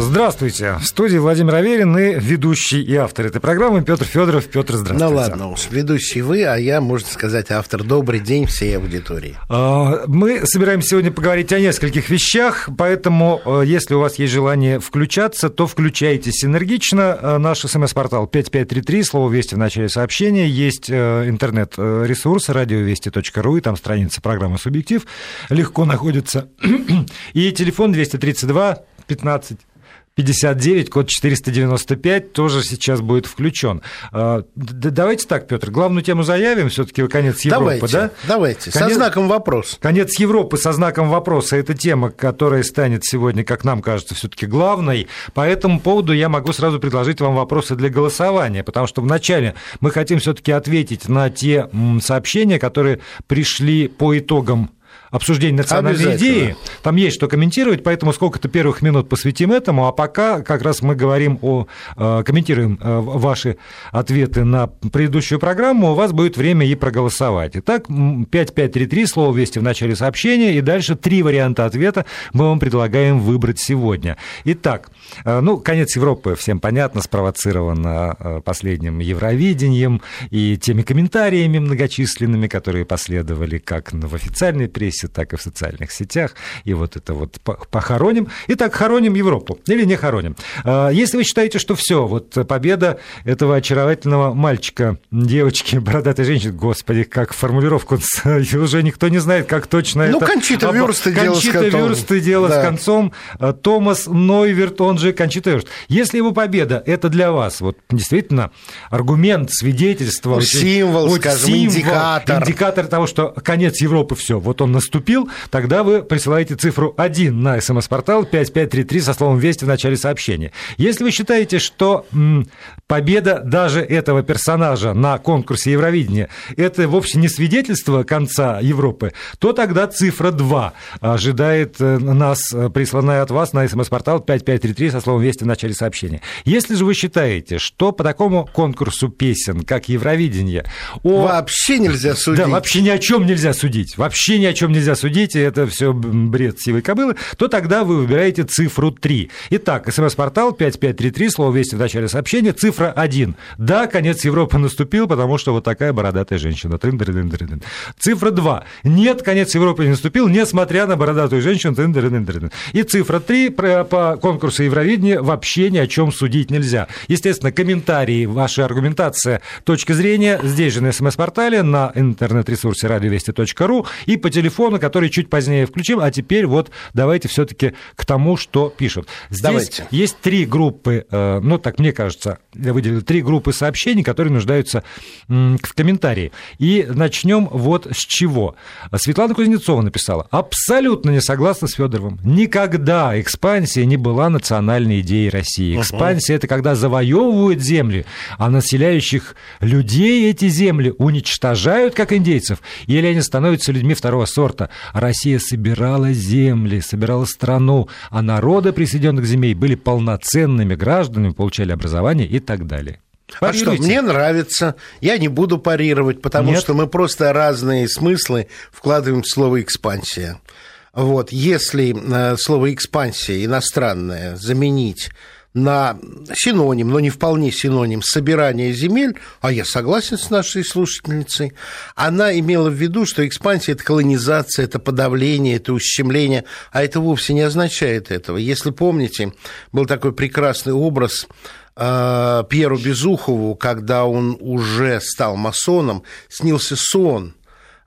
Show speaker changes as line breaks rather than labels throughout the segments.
Здравствуйте. В студии Владимир Аверин и ведущий и автор этой программы Петр Федоров. Петр, здравствуйте.
Ну ладно уж, ведущий вы, а я, можно сказать, автор. Добрый день всей аудитории.
А, мы собираемся сегодня поговорить о нескольких вещах, поэтому, э, если у вас есть желание включаться, то включайтесь энергично. Э, наш смс-портал 5533, слово «Вести» в начале сообщения. Есть э, интернет-ресурс радиовести.ру, и там страница программы «Субъектив». Легко находится. И телефон 232 15 59, код 495 тоже сейчас будет включен. А, давайте так, Петр, главную тему заявим, все-таки конец Европы,
давайте,
да?
Давайте, конец, со знаком вопроса.
Конец Европы со знаком вопроса – это тема, которая станет сегодня, как нам кажется, все-таки главной. По этому поводу я могу сразу предложить вам вопросы для голосования, потому что вначале мы хотим все-таки ответить на те сообщения, которые пришли по итогам обсуждение национальной идеи. Там есть что комментировать, поэтому сколько-то первых минут посвятим этому, а пока как раз мы говорим о... Э, комментируем э, ваши ответы на предыдущую программу, у вас будет время и проголосовать. Итак, 5533, слово «Вести» в начале сообщения, и дальше три варианта ответа мы вам предлагаем выбрать сегодня. Итак, э, ну, конец Европы, всем понятно, спровоцировано последним Евровидением и теми комментариями многочисленными, которые последовали как в официальной прессе, прессе, так и в социальных сетях. И вот это вот похороним. Итак, хороним Европу или не хороним. А, если вы считаете, что все, вот победа этого очаровательного мальчика, девочки, бородатой женщины, господи, как формулировку, уже никто не знает, как точно
ну,
это...
Кончита Вюрст и дело
Кончита Вюрст и дело да. с концом. А, Томас Нойверт, он же Кончита Вюрст. Если его победа, это для вас вот действительно аргумент, свидетельство... Ну,
символ, вот, скажем, символ, индикатор.
Индикатор того, что конец Европы, все, вот он наступил наступил, тогда вы присылаете цифру 1 на смс-портал 5533 со словом «Вести» в начале сообщения. Если вы считаете, что м, победа даже этого персонажа на конкурсе Евровидения это вовсе не свидетельство конца Европы, то тогда цифра 2 ожидает э, нас, э, присланная от вас на смс-портал 5533 со словом «Вести» в начале сообщения. Если же вы считаете, что по такому конкурсу песен, как Евровидение...
О... Вообще нельзя судить.
Да, вообще ни о чем нельзя судить. Вообще ни о чем нельзя судить, и это все бред сивой кобылы, то тогда вы выбираете цифру 3. Итак, смс-портал 5533, слово «Вести» в начале сообщения, цифра 1. Да, конец Европы наступил, потому что вот такая бородатая женщина. Цифра 2. Нет, конец Европы не наступил, несмотря на бородатую женщину. И цифра 3 по конкурсу Евровидения вообще ни о чем судить нельзя. Естественно, комментарии, ваша аргументация, точка зрения здесь же на смс-портале, на интернет-ресурсе радиовести.ру и по телефону телефона, который чуть позднее включим. А теперь вот давайте все-таки к тому, что пишут. Здесь давайте. есть три группы, э, ну так мне кажется, я выделил три группы сообщений, которые нуждаются в комментарии. И начнем вот с чего. Светлана Кузнецова написала, абсолютно не согласна с Федоровым. Никогда экспансия не была национальной идеей России. Экспансия это когда завоевывают земли, а населяющих людей эти земли уничтожают, как индейцев, или они становятся людьми второго сорта спорта. Россия собирала земли, собирала страну, а народы присоединенных земель были полноценными гражданами, получали образование и так далее.
Парируйте. А что, мне нравится, я не буду парировать, потому Нет. что мы просто разные смыслы вкладываем в слово «экспансия». Вот, если э, слово «экспансия» иностранное заменить на синоним, но не вполне синоним, собирание земель, а я согласен с нашей слушательницей, она имела в виду, что экспансия – это колонизация, это подавление, это ущемление, а это вовсе не означает этого. Если помните, был такой прекрасный образ э, Пьеру Безухову, когда он уже стал масоном, снился сон –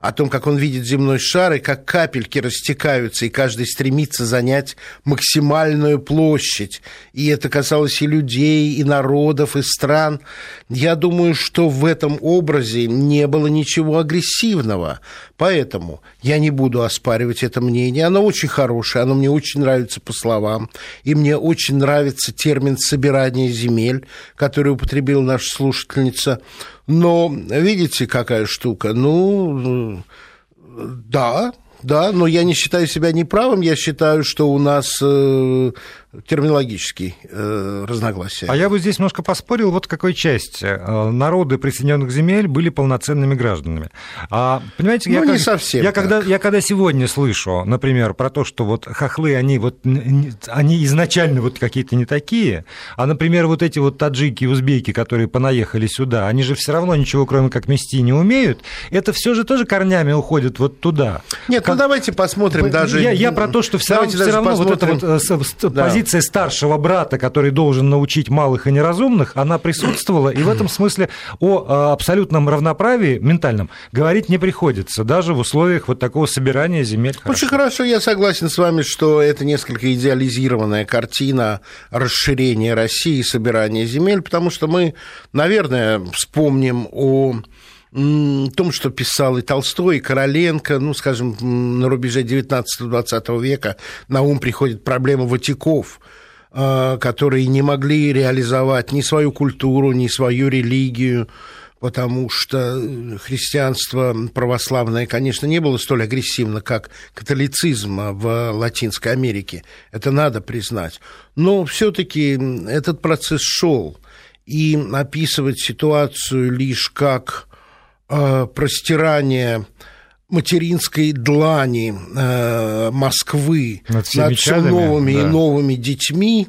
о том, как он видит земной шар и как капельки растекаются, и каждый стремится занять максимальную площадь. И это касалось и людей, и народов, и стран. Я думаю, что в этом образе не было ничего агрессивного. Поэтому я не буду оспаривать это мнение. Оно очень хорошее, оно мне очень нравится по словам. И мне очень нравится термин «собирание земель», который употребила наша слушательница. Но видите, какая штука? Ну, да, да, но я не считаю себя неправым, я считаю, что у нас терминологический э, разногласия.
А я бы здесь немножко поспорил, вот какой части. Э, народы присоединенных земель были полноценными гражданами. А, понимаете,
ну,
я,
не
как,
совсем
я, когда, я когда сегодня слышу, например, про то, что вот хохлы, они, вот, они изначально вот какие-то не такие, а, например, вот эти вот таджики и узбеки, которые понаехали сюда, они же все равно ничего, кроме как мести, не умеют, это все же тоже корнями уходит вот туда.
Нет, ну, как... ну давайте посмотрим даже...
Я, я про то, что все равно, все равно вот эта вот да. Позиция старшего брата, который должен научить малых и неразумных, она присутствовала, и в этом смысле о э, абсолютном равноправии ментальном говорить не приходится, даже в условиях вот такого собирания земель.
Очень хорошо, я согласен с вами, что это несколько идеализированная картина расширения России и собирания земель, потому что мы, наверное, вспомним о том, что писал и Толстой, и Короленко, ну, скажем, на рубеже 19-20 века на ум приходит проблема Ватиков, а, которые не могли реализовать ни свою культуру, ни свою религию, потому что христианство православное, конечно, не было столь агрессивно, как католицизм в Латинской Америке. Это надо признать. Но все-таки этот процесс шел. И описывать ситуацию лишь как Э, простирание материнской длани э, Москвы над, над все новыми да. и новыми детьми,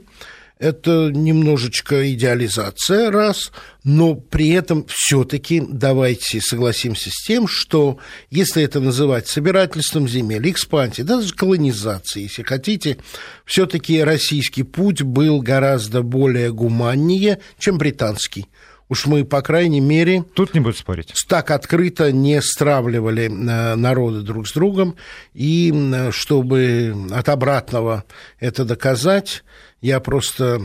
это немножечко идеализация, раз, но при этом все-таки давайте согласимся с тем, что если это называть собирательством земель, экспансией, даже колонизацией, если хотите, все-таки российский путь был гораздо более гуманнее, чем британский. Уж мы, по крайней мере...
Тут не будет спорить.
Так открыто не стравливали э, народы друг с другом. И чтобы от обратного это доказать, я просто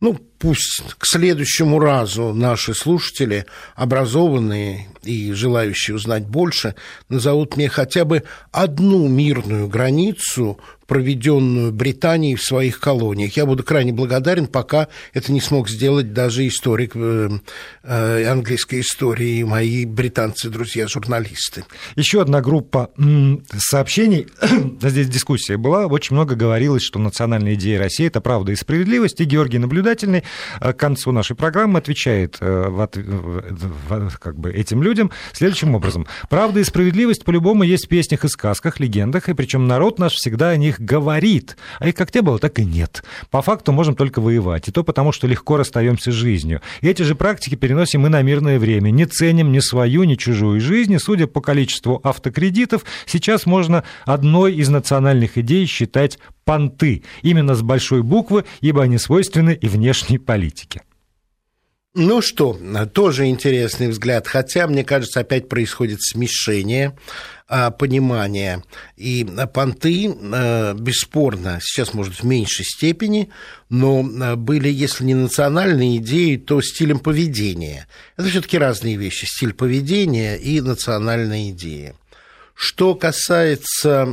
ну, пусть к следующему разу наши слушатели, образованные и желающие узнать больше, назовут мне хотя бы одну мирную границу проведенную Британией в своих колониях. Я буду крайне благодарен, пока это не смог сделать даже историк э, э, английской истории, мои британцы, друзья, журналисты.
Еще одна группа сообщений, здесь дискуссия была, очень много говорилось, что национальная идея России – это правда и справедливость, и Георгий Наблюдательный к концу нашей программы отвечает как бы этим людям следующим образом. Правда и справедливость по-любому есть в песнях и сказках, легендах, и причем народ наш всегда о них говорит, а их как не было, так и нет. По факту можем только воевать, и то потому, что легко расстаемся с жизнью. И эти же практики переносим мы на мирное время. Не ценим ни свою, ни чужую жизнь, и, судя по количеству автокредитов, сейчас можно одной из национальных идей считать понты, именно с большой буквы, ибо они свойственны и внешней политике.
Ну что, тоже интересный взгляд, хотя, мне кажется, опять происходит смешение а, понимания. И понты, а, бесспорно, сейчас, может, в меньшей степени, но а, были, если не национальные идеи, то стилем поведения. Это все таки разные вещи, стиль поведения и национальная идея. Что касается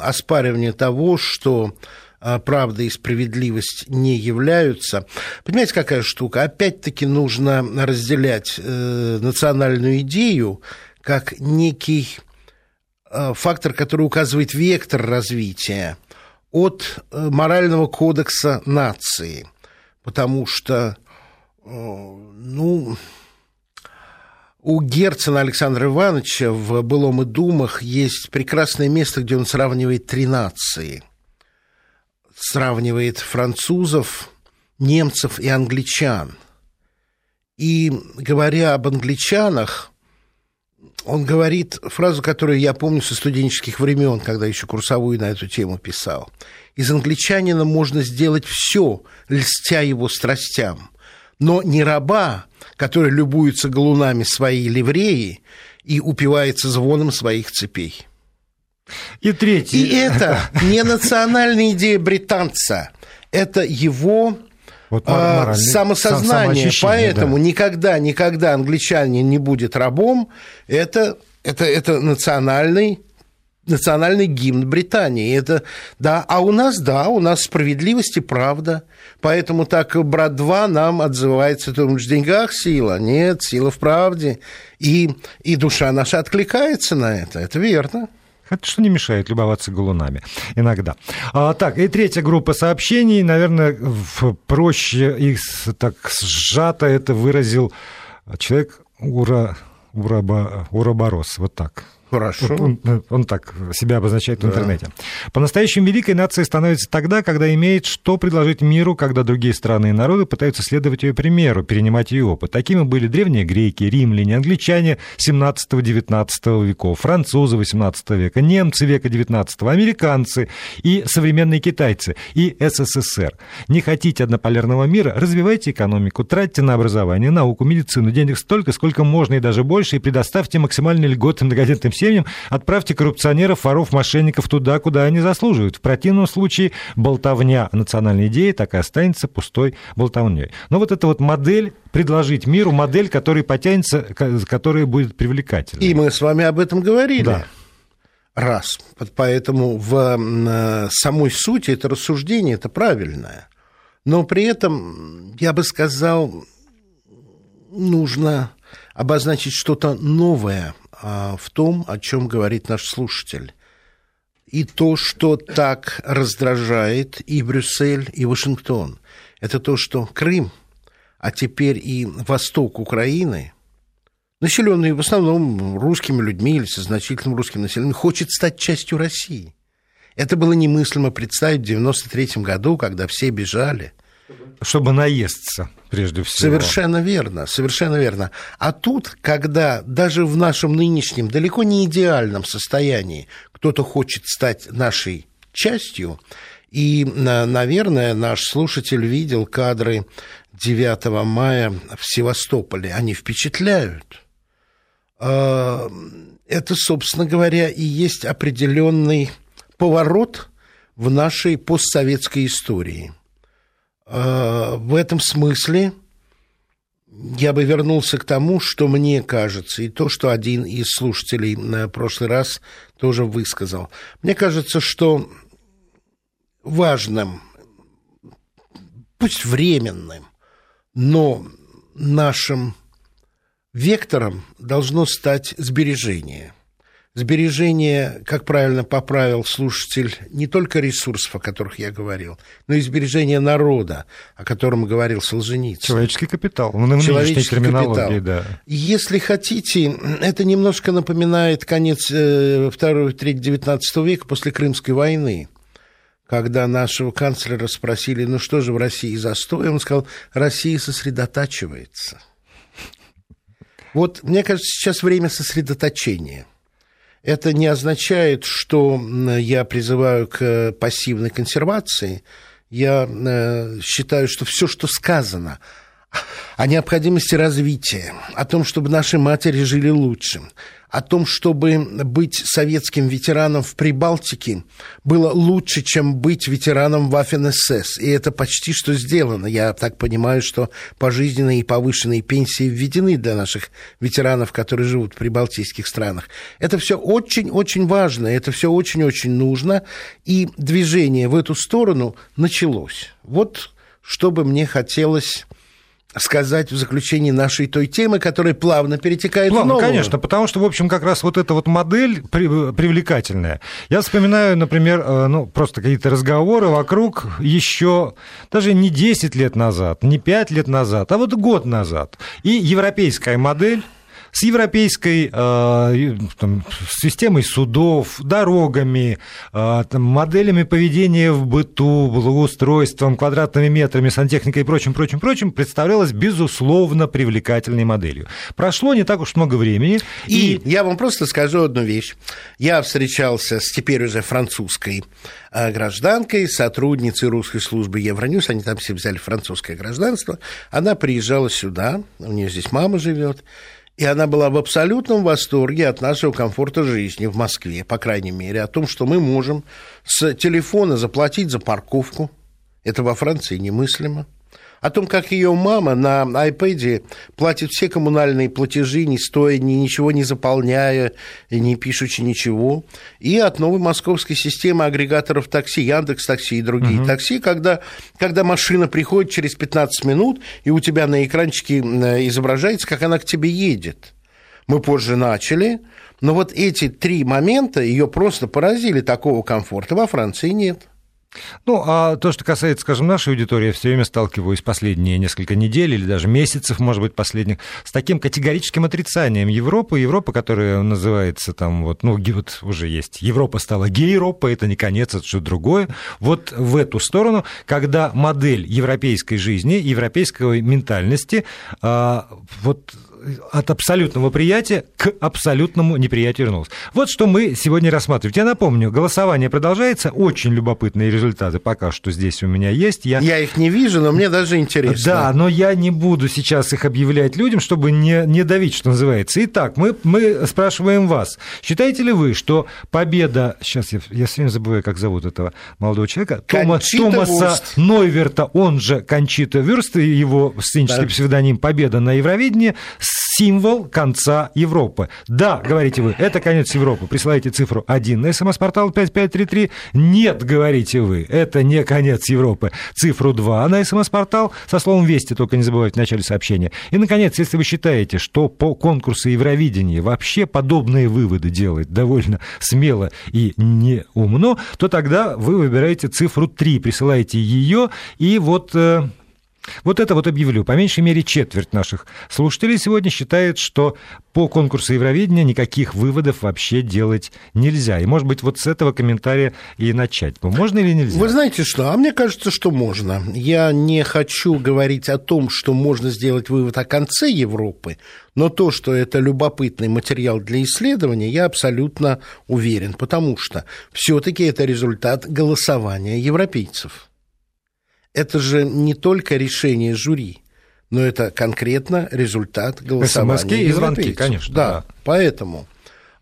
оспаривания того, что а, правда и справедливость не являются. Понимаете, какая штука? Опять-таки нужно разделять э, национальную идею как некий э, фактор, который указывает вектор развития от э, морального кодекса нации. Потому что, ну, у Герцена Александра Ивановича в «Былом и думах» есть прекрасное место, где он сравнивает три нации – сравнивает французов, немцев и англичан. И говоря об англичанах, он говорит фразу, которую я помню со студенческих времен, когда еще курсовую на эту тему писал. Из англичанина можно сделать все, льстя его страстям, но не раба, который любуется галунами своей ливреи и упивается звоном своих цепей.
И третье.
И это не национальная идея британца, это его вот а, самосознание. Поэтому да. никогда, никогда англичанин не будет рабом. Это, это, это национальный национальный гимн Британии. Это, да, а у нас, да, у нас справедливость и правда. Поэтому так брат 2 нам отзывается, ты думаешь, в деньгах сила? Нет, сила в правде. И, и душа наша откликается на это, это верно.
Хотя что не мешает любоваться галунами иногда. А, так, и третья группа сообщений, наверное, проще их так сжато это выразил человек Ура, Ураба, Ураборос, вот так.
Хорошо.
Он, он так себя обозначает да. в интернете. По-настоящему великой нацией становится тогда, когда имеет что предложить миру, когда другие страны и народы пытаются следовать ее примеру, перенимать ее опыт. Такими были древние греки, римляне, англичане 17-19 веков, французы 18 века, немцы века 19, американцы и современные китайцы, и СССР. Не хотите однополярного мира, развивайте экономику, тратьте на образование, науку, медицину, денег столько, сколько можно и даже больше, и предоставьте максимальные льготы многодетным семьям, отправьте коррупционеров, воров, мошенников туда, куда они заслуживают. В противном случае болтовня национальной идее так и останется пустой болтовней. Но вот эта вот модель предложить миру модель, которая потянется, которая будет привлекательной.
И мы с вами об этом говорили. Да. Раз. Поэтому в э, самой сути это рассуждение, это правильное. Но при этом, я бы сказал, нужно обозначить что-то новое а, в том, о чем говорит наш слушатель. И то, что так раздражает и Брюссель, и Вашингтон, это то, что Крым, а теперь и восток Украины, населенный в основном русскими людьми или со значительным русским населением, хочет стать частью России. Это было немыслимо представить в 93 году, когда все бежали.
Чтобы наесться прежде всего.
Совершенно верно, совершенно верно. А тут, когда даже в нашем нынешнем, далеко не идеальном состоянии кто-то хочет стать нашей частью, и, наверное, наш слушатель видел кадры 9 мая в Севастополе, они впечатляют. А, это, собственно говоря, и есть определенный поворот в нашей постсоветской истории – в этом смысле я бы вернулся к тому, что мне кажется, и то, что один из слушателей на прошлый раз тоже высказал. Мне кажется, что важным, пусть временным, но нашим вектором должно стать сбережение – сбережение, как правильно поправил слушатель, не только ресурсов, о которых я говорил, но и сбережение народа, о котором говорил Солженицын.
Человеческий капитал, ну, Человеческий капитал. Да.
Если хотите, это немножко напоминает конец э, второй, третьего, девятнадцатого века после Крымской войны когда нашего канцлера спросили, ну что же в России застой, он сказал, Россия сосредотачивается. Вот, мне кажется, сейчас время сосредоточения. Это не означает, что я призываю к пассивной консервации. Я э, считаю, что все, что сказано о необходимости развития, о том, чтобы наши матери жили лучше, о том, чтобы быть советским ветераном в Прибалтике было лучше, чем быть ветераном в АФНСС. И это почти что сделано. Я так понимаю, что пожизненные и повышенные пенсии введены для наших ветеранов, которые живут в прибалтийских странах. Это все очень-очень важно, это все очень-очень нужно. И движение в эту сторону началось. Вот что бы мне хотелось сказать в заключении нашей той темы, которая плавно перетекает плавно, в новую.
конечно, потому что, в общем, как раз вот эта вот модель привлекательная. Я вспоминаю, например, э, ну, просто какие-то разговоры вокруг еще даже не 10 лет назад, не 5 лет назад, а вот год назад. И европейская модель с европейской э, там, системой судов, дорогами, э, там, моделями поведения в быту, благоустройством, квадратными метрами, сантехникой и прочим, прочим, прочим, представлялась, безусловно, привлекательной моделью. Прошло не так уж много времени.
И, и... я вам просто скажу одну вещь. Я встречался с теперь уже французской э, гражданкой, сотрудницей русской службы Евроньюз, они там все взяли французское гражданство. Она приезжала сюда, у нее здесь мама живет, и она была в абсолютном восторге от нашего комфорта жизни в Москве, по крайней мере, о том, что мы можем с телефона заплатить за парковку. Это во Франции немыслимо о том, как ее мама на iPad платит все коммунальные платежи, не стоя, ни, ничего не заполняя, не пишучи ничего, и от новой московской системы агрегаторов такси, Яндекс Такси и другие угу. такси, когда, когда машина приходит через 15 минут, и у тебя на экранчике изображается, как она к тебе едет. Мы позже начали, но вот эти три момента ее просто поразили. Такого комфорта во Франции нет.
Ну, а то, что касается, скажем, нашей аудитории, я все время сталкиваюсь последние несколько недель или даже месяцев, может быть, последних, с таким категорическим отрицанием Европы. Европа, которая называется там вот, ну, вот уже есть, Европа стала гей-Европа, это не конец, это что-то другое. Вот в эту сторону, когда модель европейской жизни, европейской ментальности, а, вот от абсолютного приятия к абсолютному неприятию вернулась. Вот что мы сегодня рассматриваем. Я напомню, голосование продолжается. Очень любопытные результаты пока что здесь у меня есть.
Я, я их не вижу, но мне даже интересно.
Да, но я не буду сейчас их объявлять людям, чтобы не, не давить, что называется. Итак, мы, мы спрашиваем вас. Считаете ли вы, что победа... Сейчас я, я все время забываю, как зовут этого молодого человека. Тома, Томаса Вурст. Нойверта, он же Кончита Вюрст, его сценический да. псевдоним «Победа на Евровидении», символ конца Европы. Да, говорите вы, это конец Европы. Присылайте цифру 1 на смс-портал 5533. Нет, говорите вы, это не конец Европы. Цифру 2 на смс-портал со словом «Вести», только не забывайте в начале сообщения. И, наконец, если вы считаете, что по конкурсу Евровидения вообще подобные выводы делать довольно смело и неумно, то тогда вы выбираете цифру 3, присылаете ее, и вот э, вот это вот объявлю. По меньшей мере четверть наших слушателей сегодня считает, что по конкурсу Евровидения никаких выводов вообще делать нельзя. И, может быть, вот с этого комментария и начать. Ну, можно или нельзя?
Вы знаете что? А мне кажется, что можно. Я не хочу говорить о том, что можно сделать вывод о конце Европы, но то, что это любопытный материал для исследования, я абсолютно уверен, потому что все-таки это результат голосования европейцев это же не только решение жюри, но это конкретно результат голосования. СМСки
и звонки, конечно.
Да, да. поэтому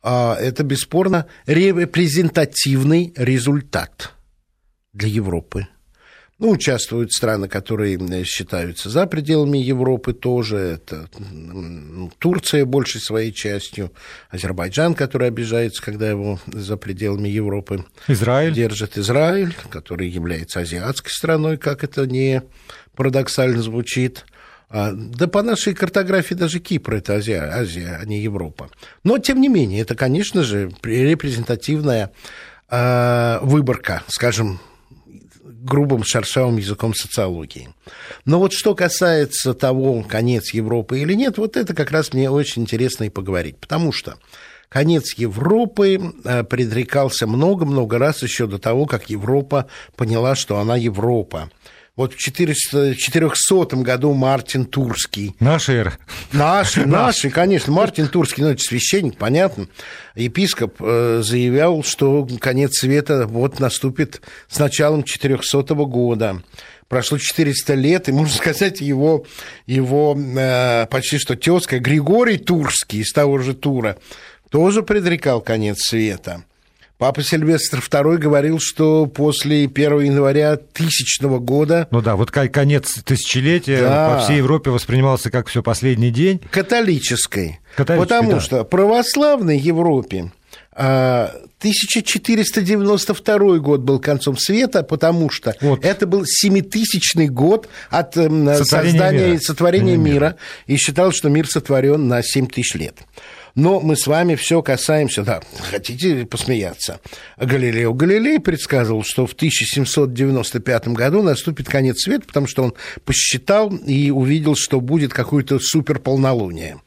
а, это бесспорно репрезентативный результат для Европы. Ну, участвуют страны, которые считаются за пределами Европы тоже. Это Турция большей своей частью, Азербайджан, который обижается, когда его за пределами Европы
Израиль.
держит Израиль, который является азиатской страной, как это не парадоксально звучит. А, да по нашей картографии даже Кипр – это Азия, Азия, а не Европа. Но, тем не менее, это, конечно же, репрезентативная а, выборка, скажем, грубым шершавым языком социологии. Но вот что касается того, конец Европы или нет, вот это как раз мне очень интересно и поговорить, потому что конец Европы э, предрекался много-много раз еще до того, как Европа поняла, что она Европа. Вот в 400, 400 году Мартин Турский.
Наши эра.
Наши, наши, конечно. Мартин Турский, ну, это священник, понятно. Епископ э, заявлял, что конец света вот наступит с началом 400 года. Прошло 400 лет, и, можно сказать, его, его э, почти что тезка Григорий Турский из того же Тура тоже предрекал конец света. Папа Сильвестр II говорил, что после 1 января тысячного года...
Ну да, вот конец тысячелетия да. по всей Европе воспринимался как все последний день.
Католической. Католической потому да. что православной Европе 1492 а, год был концом света, потому что вот. это был семитысячный год от сотворения создания мира. сотворения мира. мира, и считал, что мир сотворен на 7 тысяч лет. Но мы с вами все касаемся, да, хотите посмеяться. Галилео Галилей предсказывал, что в 1795 году наступит конец света, потому что он посчитал и увидел, что будет какое-то суперполнолуние.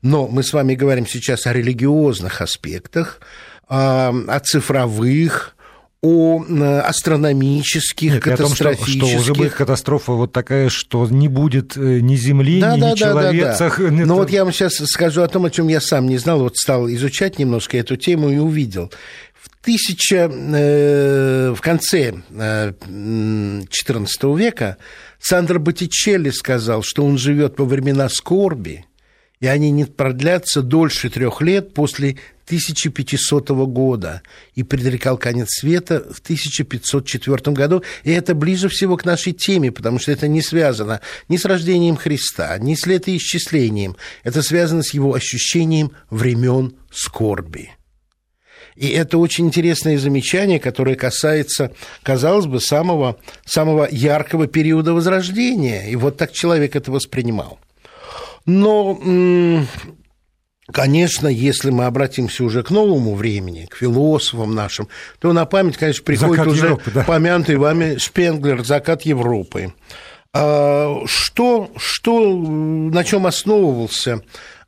Но мы с вами говорим сейчас о религиозных аспектах, о цифровых, о астрономических, Нет, катастрофических.
О том, что, что уже будет катастрофа вот такая, что не будет э, ни Земли, да, ни да, человецах. Да, да,
да. Но вот я вам сейчас скажу о том, о чем я сам не знал, вот стал изучать немножко эту тему и увидел. В, тысяча, э, в конце э, XIV века Сандро Боттичелли сказал, что он живет во времена скорби, и они не продлятся дольше трех лет после 1500 года и предрекал конец света в 1504 году. И это ближе всего к нашей теме, потому что это не связано ни с рождением Христа, ни с летоисчислением. Это связано с его ощущением времен скорби. И это очень интересное замечание, которое касается, казалось бы, самого, самого яркого периода Возрождения. И вот так человек это воспринимал. Но Конечно, если мы обратимся уже к новому времени, к философам нашим, то на память, конечно, приходит закат уже Европы, да. помянутый вами Шпенглер «Закат Европы». А, что, что, на чем основывался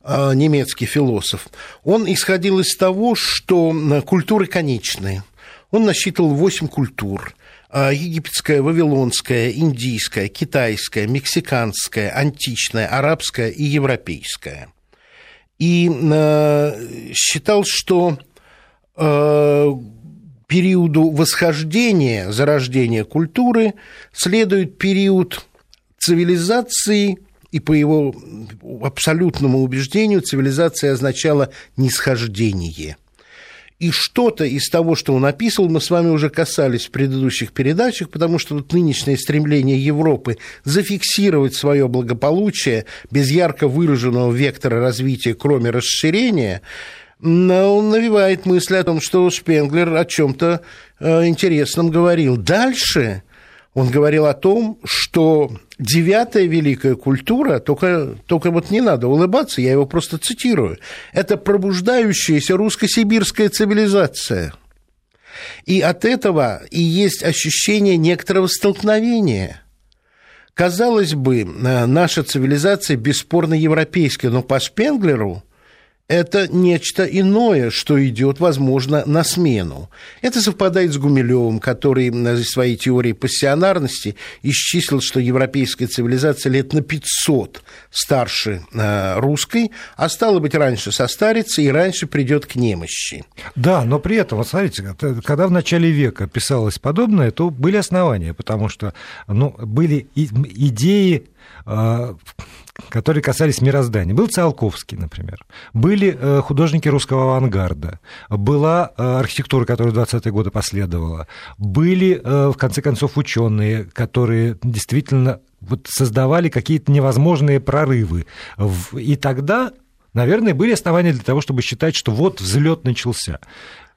а, немецкий философ? Он исходил из того, что культуры конечные. Он насчитывал восемь культур египетская, вавилонская, индийская, китайская, мексиканская, античная, арабская и европейская – и э, считал, что э, периоду восхождения, зарождения культуры следует период цивилизации, и по его абсолютному убеждению цивилизация означала нисхождение. И что-то из того, что он описывал, мы с вами уже касались в предыдущих передачах, потому что вот нынешнее стремление Европы зафиксировать свое благополучие без ярко выраженного вектора развития, кроме расширения, он навевает мысль о том, что Шпенглер о чем-то э, интересном говорил. Дальше он говорил о том, что девятая великая культура, только, только вот не надо улыбаться, я его просто цитирую, это пробуждающаяся русско-сибирская цивилизация. И от этого и есть ощущение некоторого столкновения. Казалось бы, э, наша цивилизация бесспорно европейская, но по Шпенглеру – это нечто иное, что идет, возможно, на смену. Это совпадает с Гумилевым, который в своей теории пассионарности исчислил, что европейская цивилизация лет на 500 старше э, русской, а стало быть, раньше состарится и раньше придет к немощи.
Да, но при этом, вот смотрите, когда в начале века писалось подобное, то были основания, потому что ну, были идеи э, которые касались мироздания. Был Циолковский, например. Были э, художники русского авангарда. Была э, архитектура, которая в 20-е годы последовала. Были, э, в конце концов, ученые, которые действительно вот создавали какие-то невозможные прорывы. И тогда, наверное, были основания для того, чтобы считать, что вот взлет начался.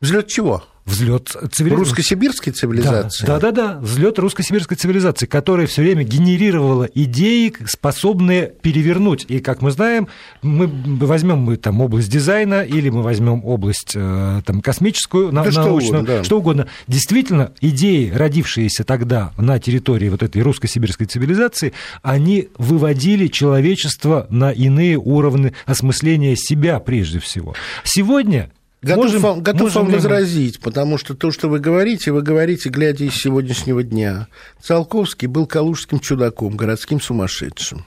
Взлет чего?
Взлет
цивилизации. Русско-сибирской цивилизации.
Да, да, да, да. взлет русско-сибирской цивилизации, которая все время генерировала идеи, способные перевернуть. И, как мы знаем, мы возьмем мы там область дизайна или мы возьмем область э, там, космическую, да научную, что угодно, да. что угодно. Действительно, идеи, родившиеся тогда на территории вот этой русско-сибирской цивилизации, они выводили человечество на иные уровни осмысления себя прежде всего. Сегодня
Готов, можем, вам, готов можем вам возразить, потому что то, что вы говорите, вы говорите, глядя из сегодняшнего дня. Циолковский был калужским чудаком, городским сумасшедшим.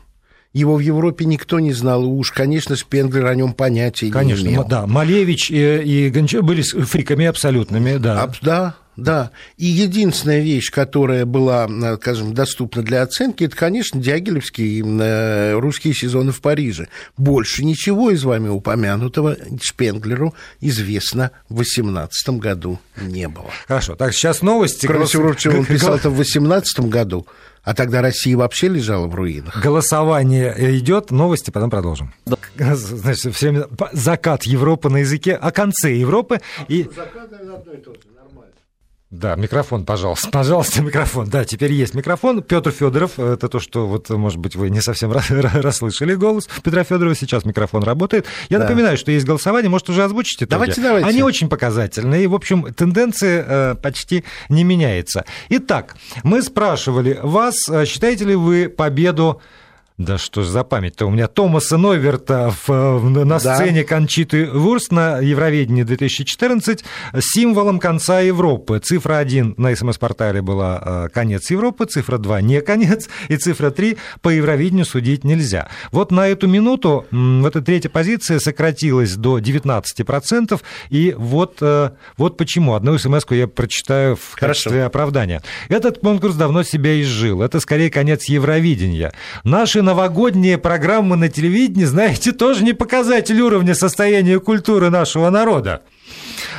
Его в Европе никто не знал, и уж, конечно, Шпенглер о нем понятия
конечно,
не имел.
Конечно, да. Малевич и, и Гончар были фриками абсолютными, да. А,
да, да. И единственная вещь, которая была, э, скажем, доступна для оценки, это, конечно, Дягилевские э, русские сезоны в Париже. Больше ничего из вами упомянутого Шпенглеру известно в 18 году не было.
Хорошо, так сейчас новости.
Кроме всего прочего, он писал это в 18 году, а тогда Россия вообще лежала в руинах.
Голосование идет, новости, потом продолжим. Да. Значит, все время закат Европы на языке, о конце Европы. А и... Закат одно и то же. Да, микрофон, пожалуйста. Пожалуйста, микрофон. Да, теперь есть микрофон. Петр Федоров, это то, что вот, может быть, вы не совсем расслышали голос Петра Федорова. Сейчас микрофон работает. Я да. напоминаю, что есть голосование, может, уже озвучите
Давайте, давайте.
Они очень показательные. И, в общем, тенденция э, почти не меняется. Итак, мы спрашивали вас, э, считаете ли вы победу да что ж за память-то у меня Томаса Нойверта в, на сцене да. Кончиты Вурст на Евроведении 2014 символом конца Европы. Цифра 1 на СМС-портале была э, конец Европы, цифра 2 не конец, и цифра 3 по Евровидению судить нельзя. Вот на эту минуту вот эта третья позиция сократилась до 19%, и вот, э, вот почему. Одну смс я прочитаю в качестве Хорошо. оправдания. Этот конкурс давно себя изжил. Это скорее конец Евровидения. Наши новогодние программы на телевидении, знаете, тоже не показатель уровня состояния культуры нашего народа.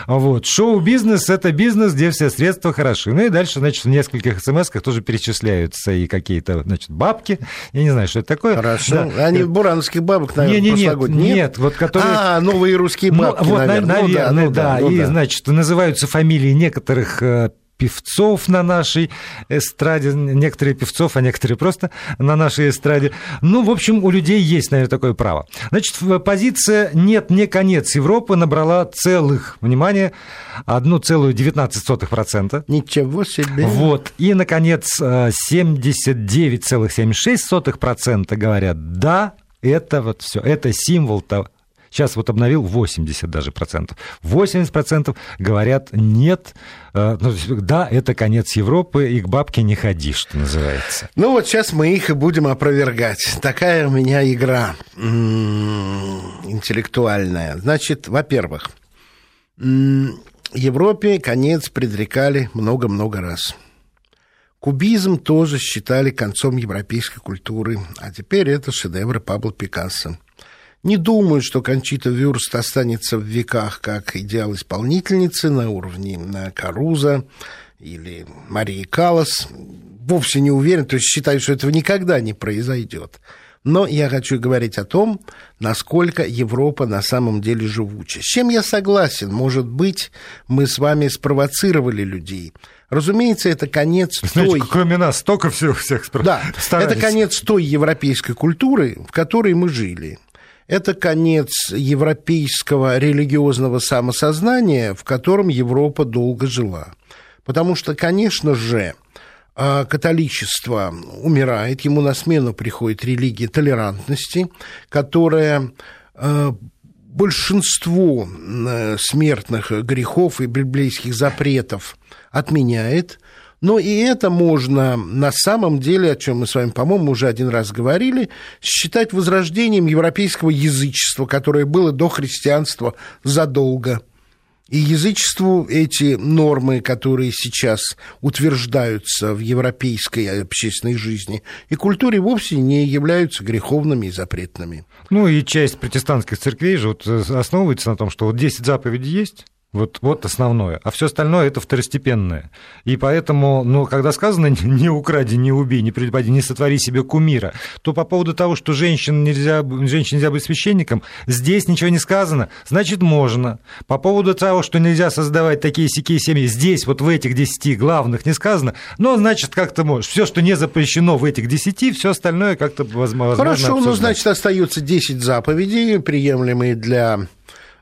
Вот. Шоу-бизнес – это бизнес, где все средства хороши. Ну и дальше, значит, в нескольких смс тоже перечисляются и какие-то, значит, бабки. Я не знаю, что это такое.
Хорошо. Да. Они бурановских бабок, наверное, не, не,
нет, нет, нет, вот которые...
А, новые русские ну, бабки, ну, вот, наверное.
наверное,
ну,
да, ну, да, да. Ну, и, да. значит, называются фамилии некоторых э, певцов на нашей эстраде, некоторые певцов, а некоторые просто на нашей эстраде. Ну, в общем, у людей есть, наверное, такое право. Значит, позиция «нет, не конец Европы» набрала целых, внимание, 1,19%.
Ничего себе.
Вот. И, наконец, 79,76% говорят «да, это вот все, это символ того, Сейчас вот обновил 80 даже процентов. 80 процентов говорят нет, э, ну, да, это конец Европы, и к бабке не ходи, что называется.
Ну вот сейчас мы их и будем опровергать. Такая у меня игра интеллектуальная. Значит, во-первых, Европе конец предрекали много-много раз. Кубизм тоже считали концом европейской культуры, а теперь это шедевры Пабло Пикассо. Не думаю, что Кончита Вюрст останется в веках как идеал исполнительницы на уровне на Каруза или Марии Калас. Вовсе не уверен, то есть считаю, что этого никогда не произойдет. Но я хочу говорить о том, насколько Европа на самом деле живуча. С чем я согласен? Может быть, мы с вами спровоцировали людей. Разумеется, это конец
Знаете, той... кроме нас, столько всех, всех спро...
Да, старались. это конец той европейской культуры, в которой мы жили. Это конец европейского религиозного самосознания, в котором Европа долго жила. Потому что, конечно же, а, католичество умирает, ему на смену приходит религия толерантности, которая а, большинство э, смертных грехов и библейских запретов отменяет, но и это можно на самом деле, о чем мы с вами, по-моему, уже один раз говорили, считать возрождением европейского язычества, которое было до христианства задолго. И язычеству эти нормы, которые сейчас утверждаются в европейской общественной жизни и культуре, вовсе не являются греховными и запретными.
Ну и часть протестантских церквей же вот основывается на том, что вот 10 заповедей есть, вот, вот основное. А все остальное это второстепенное. И поэтому, ну, когда сказано не укради, не убей, не предупреди, не сотвори себе кумира, то по поводу того, что женщин нельзя, женщин нельзя быть священником, здесь ничего не сказано, значит, можно. По поводу того, что нельзя создавать такие сякие семьи, здесь вот в этих десяти главных не сказано, но, значит, как-то можешь. Все, что не запрещено в этих десяти, все остальное как-то возможно
Хорошо,
обсуждать.
ну, значит, остаются 10 заповедей, приемлемые для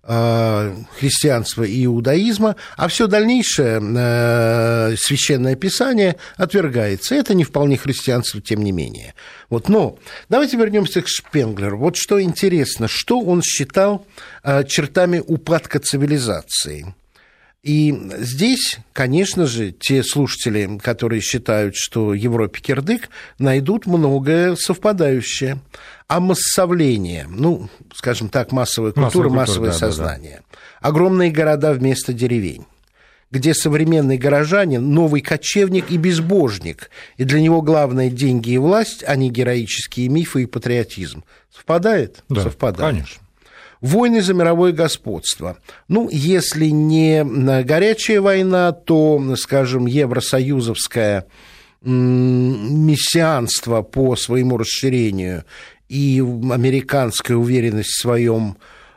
христианства и иудаизма, а все дальнейшее э, священное писание отвергается. Это не вполне христианство, тем не менее. Вот, но давайте вернемся к Шпенглеру. Вот что интересно, что он считал э, чертами упадка цивилизации. И здесь, конечно же, те слушатели, которые считают, что Европе кирдык, найдут многое совпадающее а массовление, ну, скажем так, массовая культура, массовая, массовое да, сознание. Да, да. Огромные города вместо деревень где современный горожанин – новый кочевник и безбожник, и для него главное – деньги и власть, а не героические мифы и патриотизм. Совпадает?
Да,
Совпадает.
конечно.
Войны за мировое господство. Ну, если не горячая война, то, скажем, евросоюзовское мессианство по своему расширению и американская уверенность в своем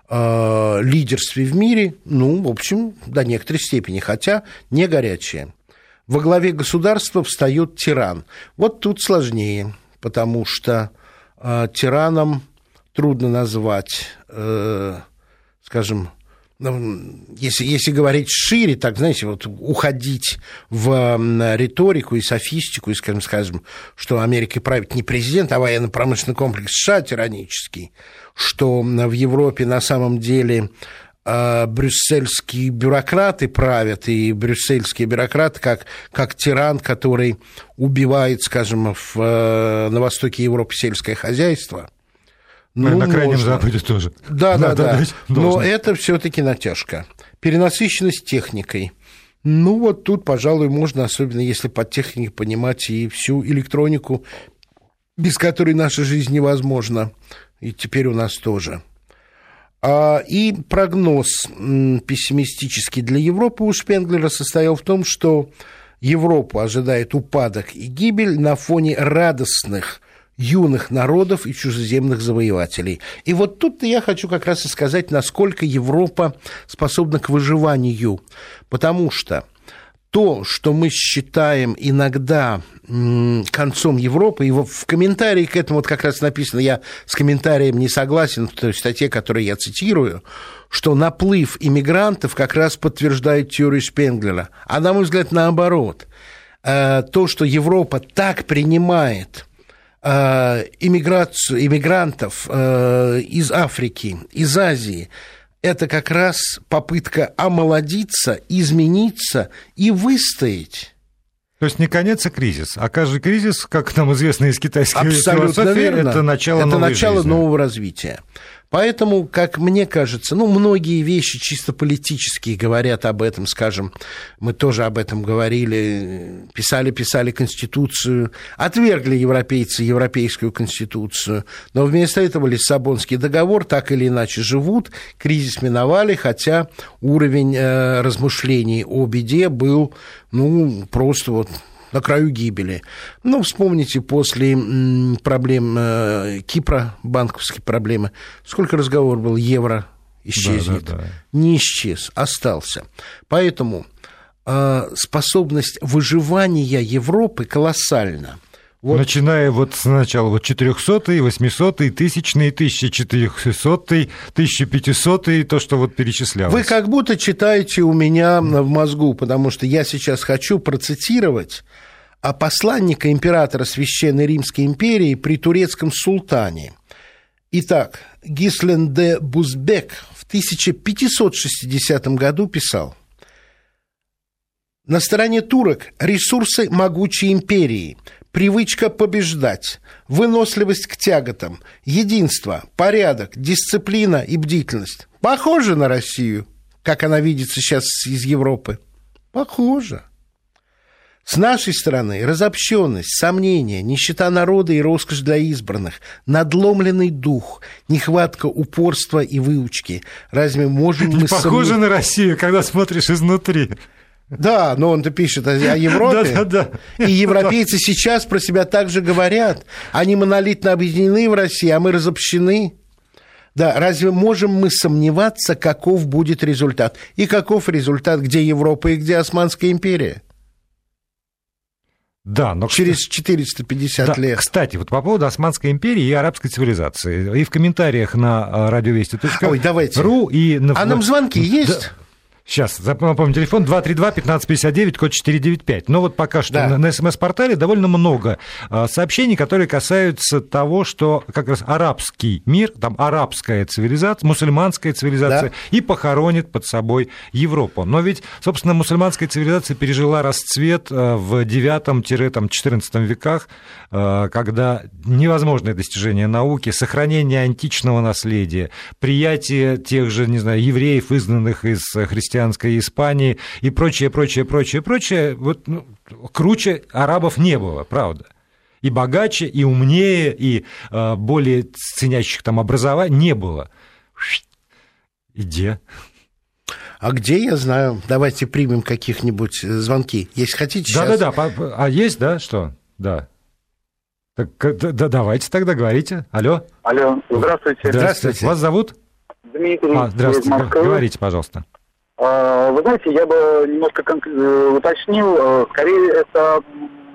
э, лидерстве в мире, ну, в общем, до некоторой степени, хотя не горячая. Во главе государства встает тиран. Вот тут сложнее, потому что э, тираном трудно назвать, э, скажем, ну, если, если говорить шире, так, знаете, вот уходить в риторику и софистику, и, скажем, скажем, что Америкой правит не президент, а военно-промышленный комплекс США тиранический, что в Европе на самом деле а, брюссельские бюрократы правят, и брюссельские бюрократы как, как тиран, который убивает, скажем, в, э, на востоке Европы сельское хозяйство –
ну, на Крайнем можно. Западе тоже.
Да, да, да. Но это все-таки натяжка. Перенасыщенность техникой. Ну, вот тут, пожалуй, можно, особенно если под техникой понимать и всю электронику, без которой наша жизнь невозможна. И теперь у нас тоже. А, и прогноз пессимистический для Европы у Шпенглера состоял в том, что Европу ожидает упадок и гибель на фоне радостных юных народов и чужеземных завоевателей. И вот тут я хочу как раз и сказать, насколько Европа способна к выживанию, потому что то, что мы считаем иногда концом Европы, и в комментарии к этому вот как раз написано, я с комментарием не согласен, в той статье, которую я цитирую, что наплыв иммигрантов как раз подтверждает теорию Шпенглера. А на мой взгляд, наоборот. Э, то, что Европа так принимает иммиграцию, иммигрантов э, из Африки, из Азии, это как раз попытка омолодиться, измениться и выстоять.
То есть не конец, а кризис. А каждый кризис, как нам известно из китайской Абсолютно философии, верно. это начало, это новой
начало
жизни.
нового развития. Поэтому, как мне кажется, ну, многие вещи чисто политические говорят об этом, скажем, мы тоже об этом говорили, писали, писали Конституцию, отвергли европейцы Европейскую Конституцию, но вместо этого Лиссабонский договор так или иначе живут, кризис миновали, хотя уровень э, размышлений о беде был, ну, просто вот на краю гибели. Ну, вспомните, после проблем э, Кипра, банковские проблемы, сколько разговоров было, евро исчезнет. Да, да, да. Не исчез, остался. Поэтому э, способность выживания Европы колоссальна.
Вот. Начиная вот сначала вот 400 800 1000 1400 1500 то, что вот перечислялось.
Вы как будто читаете у меня в мозгу, потому что я сейчас хочу процитировать а посланника императора Священной Римской империи при турецком султане. Итак, Гислен де Бузбек в 1560 году писал – на стороне турок ресурсы могучей империи, привычка побеждать, выносливость к тяготам, единство, порядок, дисциплина и бдительность. Похоже на Россию, как она видится сейчас из Европы. Похоже. С нашей стороны разобщенность, сомнения, нищета народа и роскошь для избранных, надломленный дух, нехватка упорства и выучки. Разве можем мы...
Похоже сомнев... на Россию, когда смотришь изнутри.
Да, но он-то пишет о, о Европе. Да, да, да. И европейцы сейчас про себя также говорят. Они монолитно объединены в России, а мы разобщены. Да, разве можем мы сомневаться, каков будет результат? И каков результат, где Европа и где Османская империя?
Да, но...
Через 450 да, лет.
Кстати, вот по поводу Османской империи и арабской цивилизации. И в комментариях на радиовести.ру и на...
А нам звонки есть?
Да. Сейчас, напомню, телефон 232-1559, код 495. Но вот пока что да. на СМС-портале довольно много а, сообщений, которые касаются того, что как раз арабский мир, там арабская цивилизация, мусульманская цивилизация, да. и похоронит под собой Европу. Но ведь, собственно, мусульманская цивилизация пережила расцвет а, в 9-14 веках, а, когда невозможное достижение науки, сохранение античного наследия, приятие тех же, не знаю, евреев, изгнанных из христианства, христианской Испании и прочее, прочее, прочее, прочее, вот ну, круче арабов не было, правда. И богаче, и умнее, и э, более ценящих там образование не было. Где?
А где, я знаю. Давайте примем каких-нибудь э, звонки. Если хотите,
да, сейчас. Да-да-да. А есть, да, что? Да. Так, да, давайте тогда говорите. Алло.
Алло, здравствуйте.
Здравствуйте. здравствуйте. Вас зовут?
Дмитрий. А,
здравствуйте. Говорите, пожалуйста.
А, вы знаете, я бы немножко э, уточнил, э, скорее это,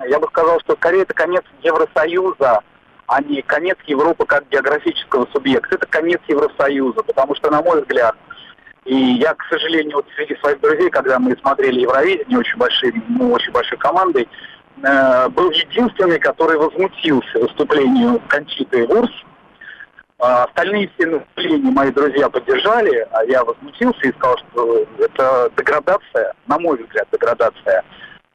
я бы сказал, что скорее это конец Евросоюза, а не конец Европы как географического субъекта. Это конец Евросоюза, потому что, на мой взгляд, и я, к сожалению, вот среди своих друзей, когда мы смотрели Евровидение очень большой, ну, очень большой командой, э, был единственный, который возмутился выступлению Кончиты Вурс, а остальные все наступления мои друзья поддержали, а я возмутился и сказал, что это деградация, на мой взгляд, деградация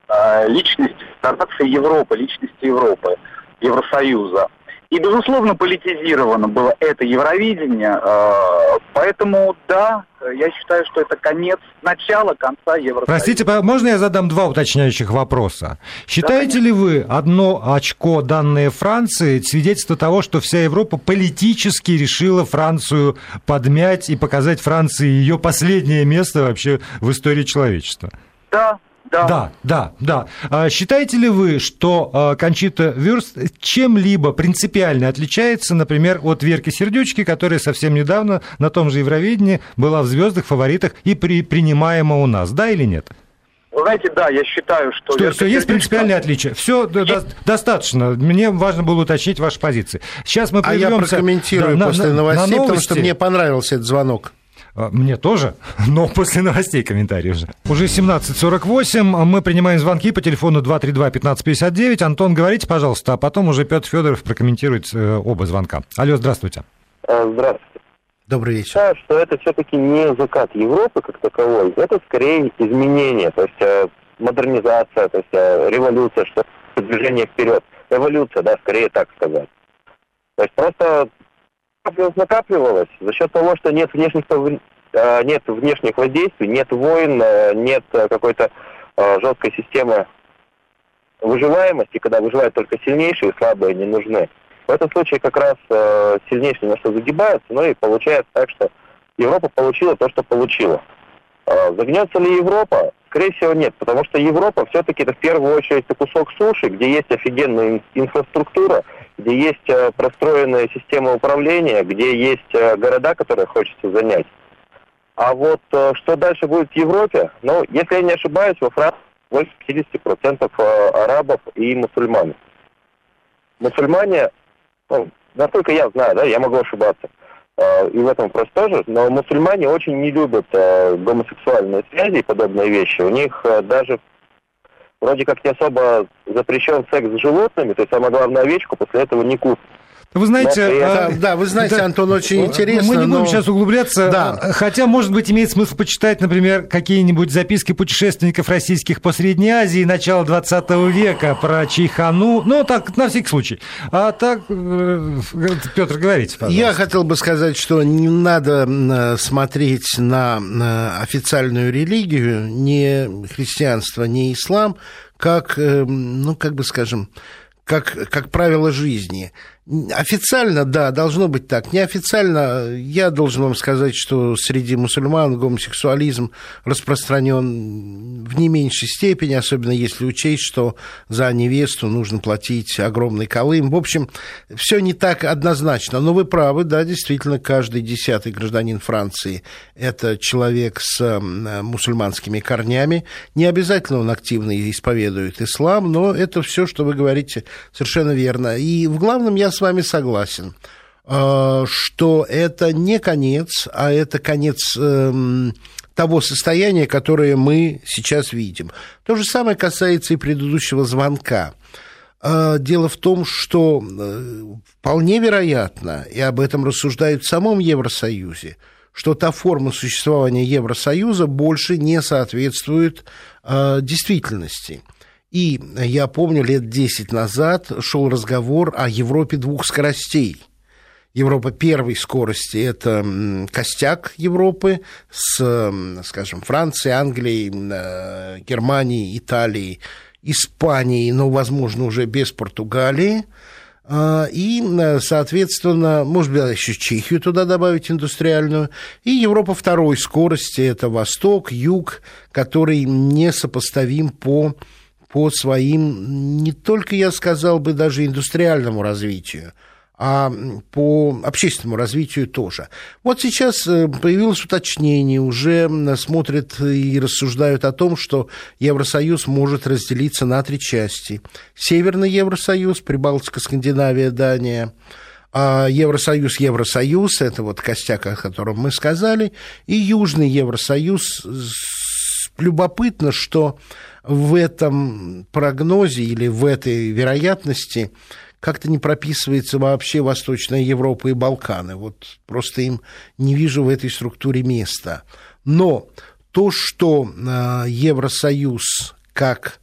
э, личности, деградация Европы, личности Европы, Евросоюза. И, безусловно, политизировано было это Евровидение. Э, поэтому, да, я считаю, что это конец, начало конца Евросоюза.
Простите, можно я задам два уточняющих вопроса? Считаете да, ли вы одно очко, данное Франции, свидетельство того, что вся Европа политически решила Францию подмять и показать Франции ее последнее место вообще в истории человечества?
Да, да.
Да, да, да. А считаете ли вы, что а, Кончита Вюрст чем-либо принципиально отличается, например, от Верки Сердючки, которая совсем недавно на том же Евровидении была в звездах, фаворитах и при, принимаема у нас, да или нет?
Вы знаете, да, я считаю, что...
Что, что есть принципиальные отличия. Все есть... достаточно. Мне важно было уточнить ваши позиции. Сейчас мы
прервемся... А я прокомментирую да, после на, новостей, на потому что мне понравился этот звонок.
А, мне тоже, но после новостей комментарий уже. Уже 17.48. Мы принимаем звонки по телефону 232-1559. Антон, говорите, пожалуйста, а потом уже Петр Федоров прокомментирует э, оба звонка. Алло, здравствуйте.
А, здравствуйте.
Добрый вечер.
Я считаю, что это все-таки не закат Европы как таковой, это скорее изменение, то есть э, модернизация, то есть э, революция, что движение вперед. Эволюция, да, скорее так сказать. То есть просто накапливалось, накапливалось за счет того, что нет внешних, э, нет внешних воздействий, нет войн, нет какой-то жесткой системы выживаемости, когда выживают только сильнейшие, слабые не нужны. В этом случае как раз э, сильнейшие на что загибаются, но и получается так, что Европа получила то, что получила. Э, загнется ли Европа? Скорее всего, нет, потому что Европа все-таки это в первую очередь кусок суши, где есть офигенная инфраструктура, где есть э, простроенная система управления, где есть э, города, которые хочется занять. А вот э, что дальше будет в Европе? Ну, если я не ошибаюсь, во Франции больше 50% э, арабов и мусульман. Мусульмане ну, насколько я знаю, да, я могу ошибаться, и в этом вопрос тоже, но мусульмане очень не любят гомосексуальные связи и подобные вещи. У них даже вроде как не особо запрещен секс с животными, то есть самое главное овечку после этого не кушать.
Вы знаете,
это, а, да, вы знаете, да, Антон, очень интересно.
Мы не будем
но...
сейчас углубляться, да. хотя, может быть, имеет смысл почитать, например, какие-нибудь записки путешественников российских по Средней Азии начала 20 века про Чайхану, ну, так, на всякий случай. А так, э, Петр, говорите, пожалуйста.
Я хотел бы сказать, что не надо смотреть на официальную религию, ни христианство, ни ислам, как, э, ну, как бы скажем, как, как правило жизни. Официально, да, должно быть так. Неофициально, я должен вам сказать, что среди мусульман гомосексуализм распространен в не меньшей степени, особенно если учесть, что за невесту нужно платить огромный колым. В общем, все не так однозначно. Но вы правы, да, действительно, каждый десятый гражданин Франции – это человек с мусульманскими корнями. Не обязательно он активно исповедует ислам, но это все, что вы говорите, совершенно верно. И в главном я с вами согласен, э, что это не конец, а это конец эм, того состояния, которое мы сейчас видим. То же самое касается и предыдущего звонка. Э, дело в том, что э, вполне вероятно, и об этом рассуждают в самом Евросоюзе, что та форма существования Евросоюза больше не соответствует действительности. И я помню, лет 10 назад шел разговор о Европе двух скоростей. Европа первой скорости – это костяк Европы с, скажем, Францией, Англией, э, Германией, Италией, Испанией, но, возможно, уже без Португалии. А, и, э, соответственно, может быть, еще Чехию туда добавить индустриальную. И Европа второй скорости – это Восток, Юг, который несопоставим по по своим, не только, я сказал бы, даже индустриальному развитию, а по общественному развитию тоже. Вот сейчас э, появилось уточнение, уже смотрят и рассуждают о том, что Евросоюз может разделиться на три части. Северный Евросоюз, Прибалтика, Скандинавия, Дания – а Евросоюз, Евросоюз, это вот костяк, о котором мы сказали, и Южный Евросоюз. Любопытно, что в этом прогнозе или в этой вероятности как-то не прописывается вообще Восточная Европа и Балканы. Вот просто им не вижу в этой структуре места. Но то, что э, Евросоюз как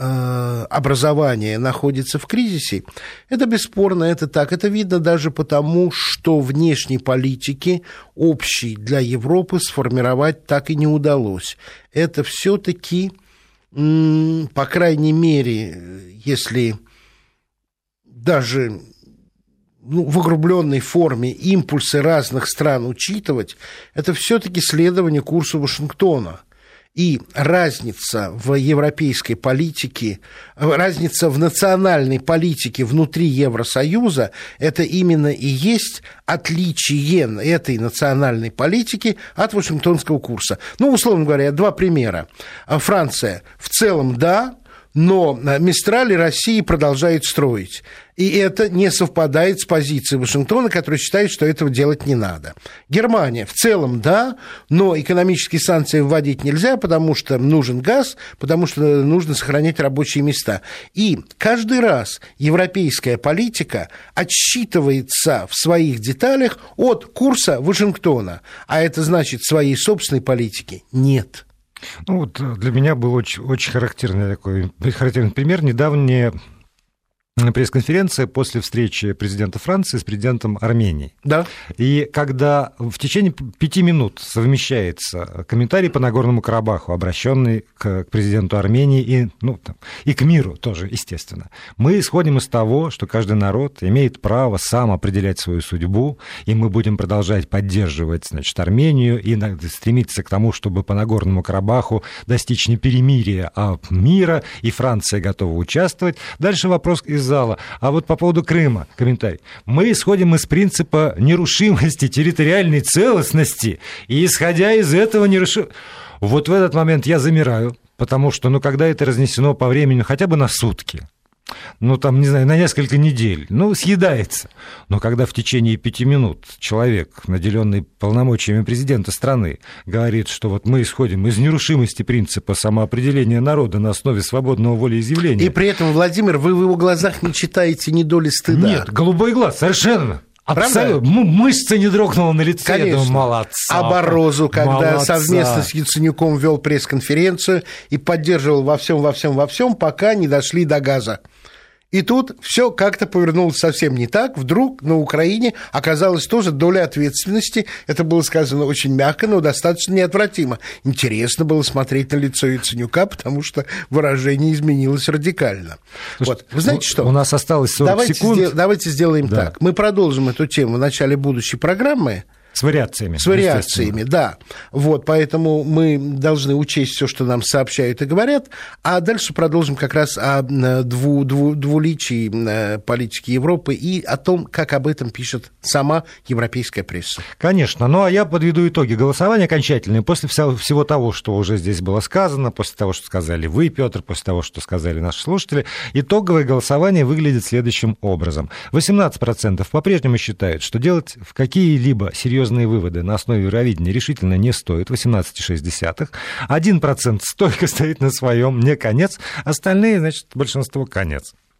образование находится в кризисе, это бесспорно, это так. Это видно даже потому, что внешней политики общей для Европы сформировать так и не удалось. Это все-таки по крайней мере, если даже ну, в огрубленной форме импульсы разных стран учитывать, это все-таки следование курсу Вашингтона. И разница в европейской политике, разница в национальной политике внутри Евросоюза, это именно и есть отличие этой национальной политики от Вашингтонского курса. Ну, условно говоря, два примера. Франция в целом да, но Мистрали России продолжает строить. И это не совпадает с позицией Вашингтона, который считает, что этого делать не надо. Германия в целом да, но экономические санкции вводить нельзя, потому что нужен газ, потому что нужно сохранять рабочие места. И каждый раз европейская политика отсчитывается в своих деталях от курса Вашингтона. А это значит, своей собственной политики нет.
Ну вот э, для меня был очень, очень характерный такой характерный пример. Недавнее пресс-конференция после встречи президента Франции с президентом Армении.
Да.
И когда в течение пяти минут совмещается комментарий по Нагорному Карабаху, обращенный к президенту Армении и, ну, там, и к миру тоже, естественно, мы исходим из того, что каждый народ имеет право сам определять свою судьбу, и мы будем продолжать поддерживать значит, Армению и стремиться к тому, чтобы по Нагорному Карабаху достичь не перемирия, а мира, и Франция готова участвовать. Дальше вопрос из зала. А вот по поводу Крыма комментарий. Мы исходим из принципа нерушимости территориальной целостности, и исходя из этого нерушим... Вот в этот момент я замираю, потому что, ну, когда это разнесено по времени хотя бы на сутки, ну, там, не знаю, на несколько недель, ну, съедается. Но когда в течение пяти минут человек, наделенный полномочиями президента страны, говорит, что вот мы исходим из нерушимости принципа самоопределения народа на основе свободного волеизъявления.
И при этом, Владимир, вы в его глазах не читаете ни доли стыда.
Нет, голубой глаз, совершенно. Абсолютно. Мышца не дрогнула на лице.
Конечно. Я думаю,
молодца.
А Борозу, когда молодца. совместно с Яценюком вел пресс-конференцию и поддерживал во всем, во всем, во всем, пока не дошли до газа. И тут все как-то повернулось совсем не так. Вдруг на Украине оказалась тоже доля ответственности. Это было сказано очень мягко, но достаточно неотвратимо. Интересно было смотреть на лицо Яценюка, потому что выражение изменилось радикально. Слушай, вот. Вы знаете что?
У нас осталось 40
давайте
секунд.
Сдел- давайте сделаем да. так. Мы продолжим эту тему в начале будущей программы.
С вариациями.
С вариациями, да. Вот, поэтому мы должны учесть все, что нам сообщают и говорят, а дальше продолжим как раз о дву, дву, двуличии э, политики Европы и о том, как об этом пишет сама европейская пресса.
Конечно. Ну, а я подведу итоги голосования окончательные. После всего того, что уже здесь было сказано, после того, что сказали вы, Петр, после того, что сказали наши слушатели, итоговое голосование выглядит следующим образом. 18% по-прежнему считают, что делать в какие-либо серьезные серьезные выводы на основе Евровидения решительно не стоит, 18,6. 1% стойко стоит на своем, не конец, остальные, значит, большинство конец.